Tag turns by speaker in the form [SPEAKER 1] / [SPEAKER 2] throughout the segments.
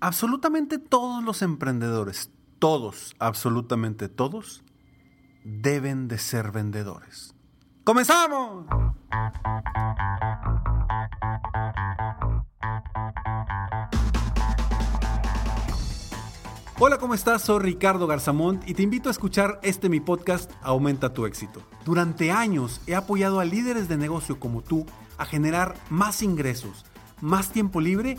[SPEAKER 1] Absolutamente todos los emprendedores, todos, absolutamente todos, deben de ser vendedores. ¡Comenzamos! Hola, ¿cómo estás? Soy Ricardo Garzamont y te invito a escuchar este mi podcast Aumenta tu éxito. Durante años he apoyado a líderes de negocio como tú a generar más ingresos, más tiempo libre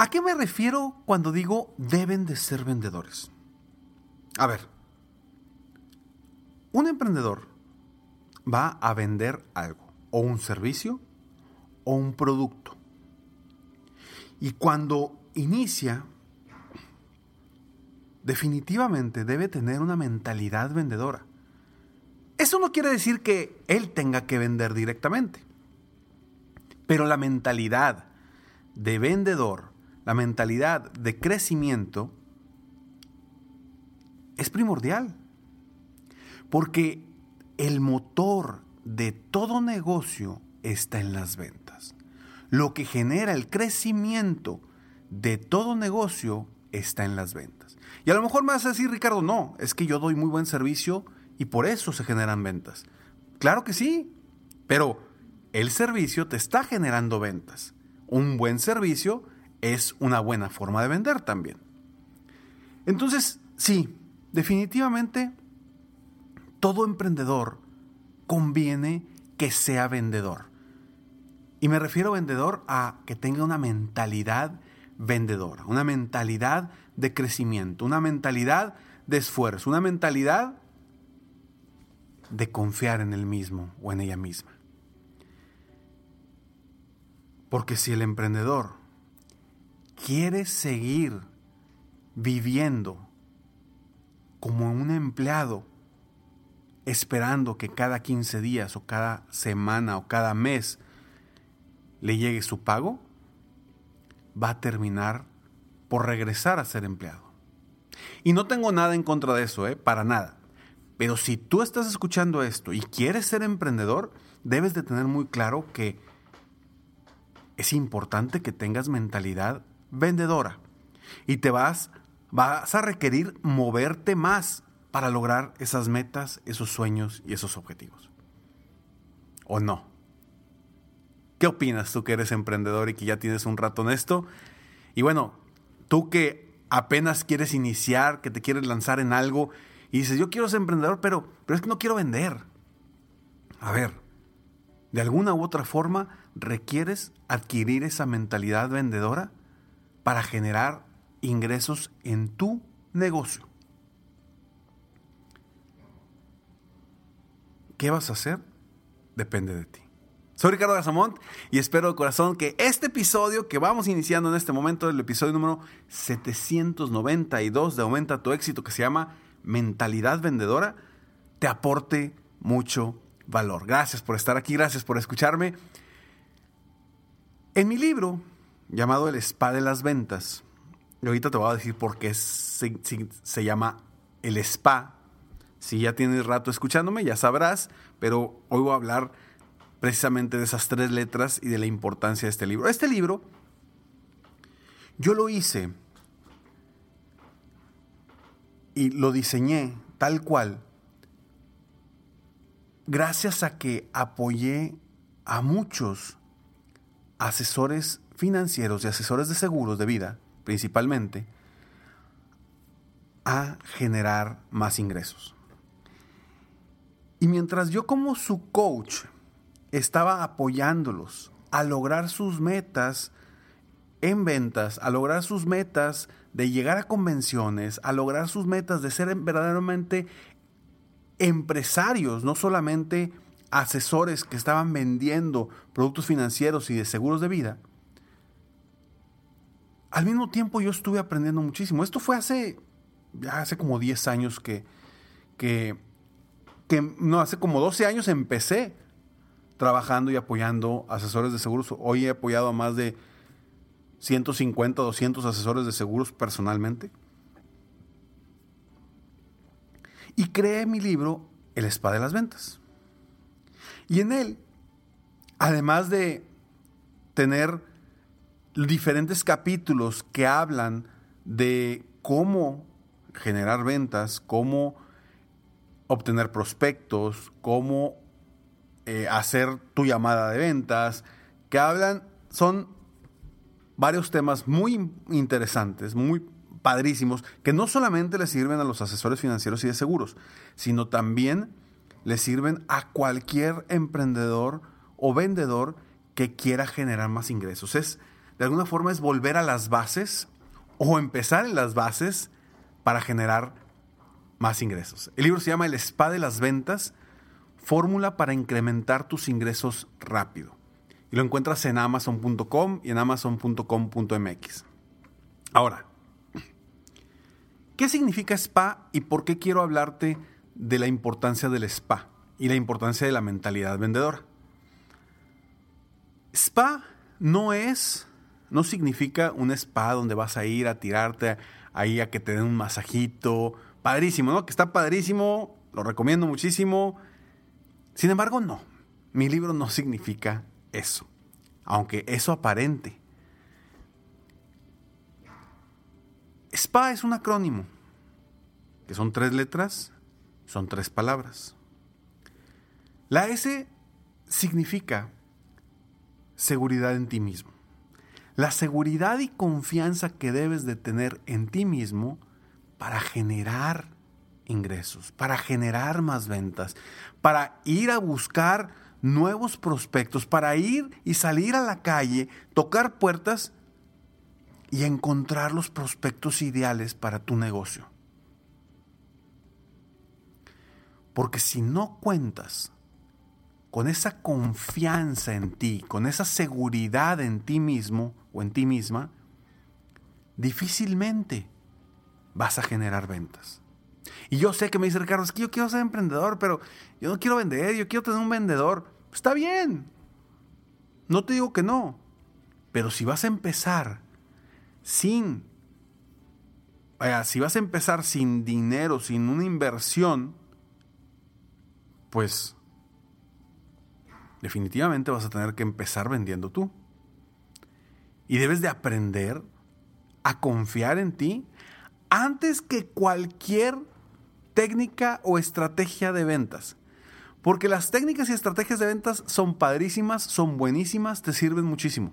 [SPEAKER 1] ¿A qué me refiero cuando digo deben de ser vendedores? A ver, un emprendedor va a vender algo, o un servicio, o un producto. Y cuando inicia, definitivamente debe tener una mentalidad vendedora. Eso no quiere decir que él tenga que vender directamente, pero la mentalidad de vendedor la mentalidad de crecimiento es primordial. Porque el motor de todo negocio está en las ventas. Lo que genera el crecimiento de todo negocio está en las ventas. Y a lo mejor me vas a decir, Ricardo, no, es que yo doy muy buen servicio y por eso se generan ventas. Claro que sí, pero el servicio te está generando ventas. Un buen servicio es una buena forma de vender también. Entonces, sí, definitivamente todo emprendedor conviene que sea vendedor. Y me refiero a vendedor a que tenga una mentalidad vendedora, una mentalidad de crecimiento, una mentalidad de esfuerzo, una mentalidad de confiar en él mismo o en ella misma. Porque si el emprendedor quieres seguir viviendo como un empleado, esperando que cada 15 días o cada semana o cada mes le llegue su pago, va a terminar por regresar a ser empleado. Y no tengo nada en contra de eso, ¿eh? para nada. Pero si tú estás escuchando esto y quieres ser emprendedor, debes de tener muy claro que es importante que tengas mentalidad vendedora y te vas, vas a requerir moverte más para lograr esas metas, esos sueños y esos objetivos. ¿O no? ¿Qué opinas tú que eres emprendedor y que ya tienes un rato en esto? Y bueno, tú que apenas quieres iniciar, que te quieres lanzar en algo y dices, yo quiero ser emprendedor, pero, pero es que no quiero vender. A ver, de alguna u otra forma requieres adquirir esa mentalidad vendedora para generar ingresos en tu negocio. ¿Qué vas a hacer? Depende de ti. Soy Ricardo Gazamont y espero de corazón que este episodio que vamos iniciando en este momento, el episodio número 792 de Aumenta tu éxito, que se llama Mentalidad Vendedora, te aporte mucho valor. Gracias por estar aquí, gracias por escucharme. En mi libro, llamado El Spa de las Ventas, Y ahorita te voy a decir por qué se, llama el spa. Si ya tienes rato escuchándome, ya sabrás, pero hoy voy a hablar precisamente de esas tres letras y de la importancia de este libro. Este libro yo lo hice y lo diseñé tal cual gracias a que apoyé a muchos asesores financieros y asesores de seguros de vida, principalmente, a generar más ingresos. Y mientras yo como su coach estaba apoyándolos a lograr sus metas en ventas, a lograr sus metas de llegar a convenciones, a lograr sus metas de ser verdaderamente empresarios, no solamente asesores que estaban vendiendo productos financieros y de seguros de vida, al mismo tiempo yo estuve aprendiendo muchísimo. Esto fue hace, ya hace como 10 años que, que, que, no, hace como 12 años empecé trabajando y apoyando asesores de seguros. Hoy he apoyado a más de 150, 200 asesores de seguros personalmente. Y creé mi libro El Spa de las Ventas. Y en él, además de tener diferentes capítulos que hablan de cómo generar ventas, cómo obtener prospectos, cómo eh, hacer tu llamada de ventas, que hablan, son varios temas muy interesantes, muy padrísimos, que no solamente le sirven a los asesores financieros y de seguros, sino también le sirven a cualquier emprendedor o vendedor que quiera generar más ingresos. Es, de alguna forma, es volver a las bases o empezar en las bases para generar más ingresos. El libro se llama El Spa de las Ventas, fórmula para incrementar tus ingresos rápido. Y lo encuentras en amazon.com y en amazon.com.mx. Ahora, ¿qué significa spa y por qué quiero hablarte de la importancia del spa y la importancia de la mentalidad vendedora? Spa no es, no significa un spa donde vas a ir a tirarte ahí a que te den un masajito. Padrísimo, ¿no? Que está padrísimo, lo recomiendo muchísimo. Sin embargo, no. Mi libro no significa eso, aunque eso aparente. SPA es un acrónimo, que son tres letras, son tres palabras. La S significa seguridad en ti mismo. La seguridad y confianza que debes de tener en ti mismo para generar ingresos, para generar más ventas, para ir a buscar nuevos prospectos, para ir y salir a la calle, tocar puertas y encontrar los prospectos ideales para tu negocio. Porque si no cuentas con esa confianza en ti, con esa seguridad en ti mismo o en ti misma, difícilmente vas a generar ventas. Y yo sé que me dice Ricardo, es que yo quiero ser emprendedor, pero yo no quiero vender, yo quiero tener un vendedor. está bien. No te digo que no. Pero si vas a empezar sin, si vas a empezar sin dinero, sin una inversión, pues definitivamente vas a tener que empezar vendiendo tú. Y debes de aprender a confiar en ti antes que cualquier técnica o estrategia de ventas. Porque las técnicas y estrategias de ventas son padrísimas, son buenísimas, te sirven muchísimo.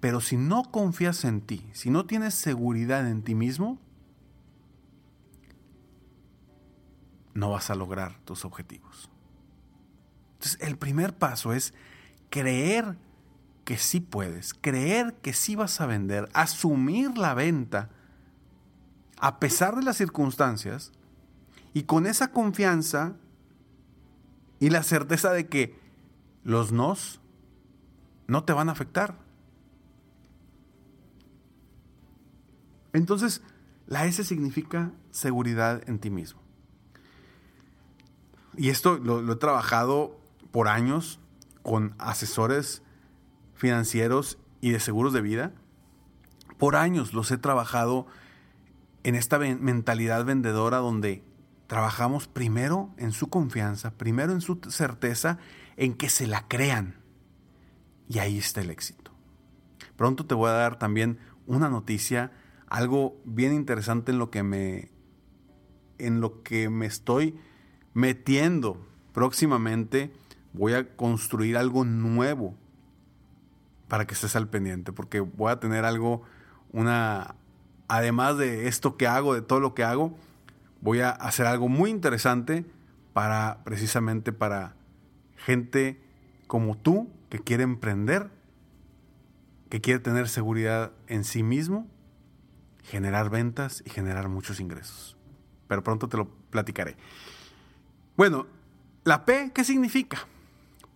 [SPEAKER 1] Pero si no confías en ti, si no tienes seguridad en ti mismo, no vas a lograr tus objetivos. Entonces, el primer paso es creer que sí puedes, creer que sí vas a vender, asumir la venta a pesar de las circunstancias y con esa confianza y la certeza de que los nos no te van a afectar. Entonces, la S significa seguridad en ti mismo. Y esto lo, lo he trabajado por años con asesores financieros y de seguros de vida, Por años los he trabajado en esta mentalidad vendedora donde trabajamos primero en su confianza, primero en su certeza, en que se la crean. Y ahí está el éxito. Pronto te voy a dar también una noticia, algo bien interesante en lo que me en lo que me estoy metiendo próximamente. Voy a construir algo nuevo para que estés al pendiente, porque voy a tener algo, una, además de esto que hago, de todo lo que hago, voy a hacer algo muy interesante para precisamente para gente como tú que quiere emprender, que quiere tener seguridad en sí mismo, generar ventas y generar muchos ingresos. Pero pronto te lo platicaré. Bueno, la P, ¿qué significa?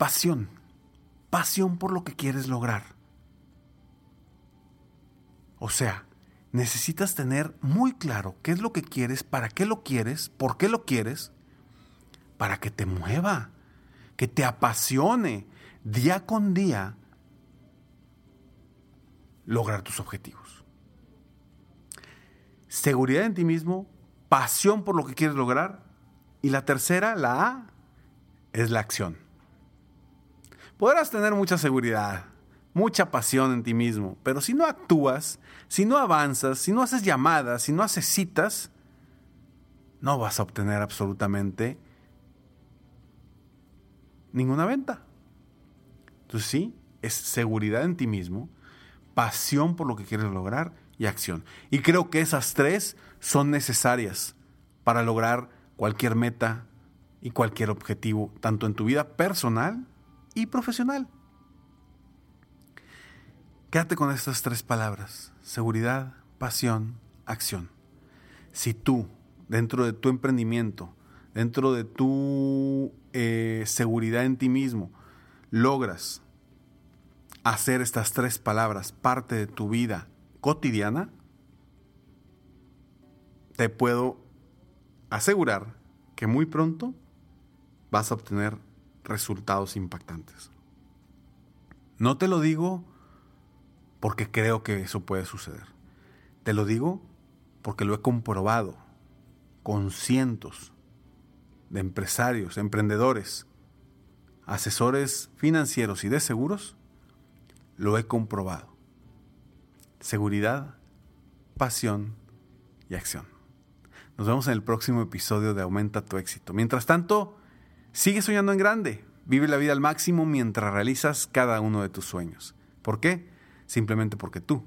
[SPEAKER 1] Pasión. Pasión por lo que quieres lograr. O sea, necesitas tener muy claro qué es lo que quieres, para qué lo quieres, por qué lo quieres, para que te mueva, que te apasione día con día lograr tus objetivos. Seguridad en ti mismo, pasión por lo que quieres lograr y la tercera, la A, es la acción. Podrás tener mucha seguridad, mucha pasión en ti mismo, pero si no actúas, si no avanzas, si no haces llamadas, si no haces citas, no vas a obtener absolutamente ninguna venta. Entonces sí, es seguridad en ti mismo, pasión por lo que quieres lograr y acción. Y creo que esas tres son necesarias para lograr cualquier meta y cualquier objetivo, tanto en tu vida personal y profesional. Quédate con estas tres palabras, seguridad, pasión, acción. Si tú, dentro de tu emprendimiento, dentro de tu eh, seguridad en ti mismo, logras hacer estas tres palabras parte de tu vida cotidiana, te puedo asegurar que muy pronto vas a obtener resultados impactantes. No te lo digo porque creo que eso puede suceder. Te lo digo porque lo he comprobado con cientos de empresarios, emprendedores, asesores financieros y de seguros. Lo he comprobado. Seguridad, pasión y acción. Nos vemos en el próximo episodio de Aumenta tu éxito. Mientras tanto, sigue soñando en grande. Vive la vida al máximo mientras realizas cada uno de tus sueños. ¿Por qué? simplemente porque tú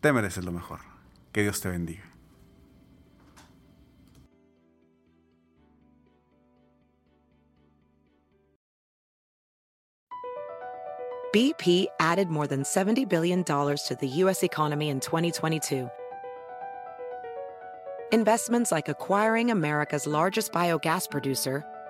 [SPEAKER 1] te mereces lo mejor. Que Dios te bendiga.
[SPEAKER 2] BP added more than $70 billion to the U.S. economy in 2022. Investments like acquiring America's largest biogas producer,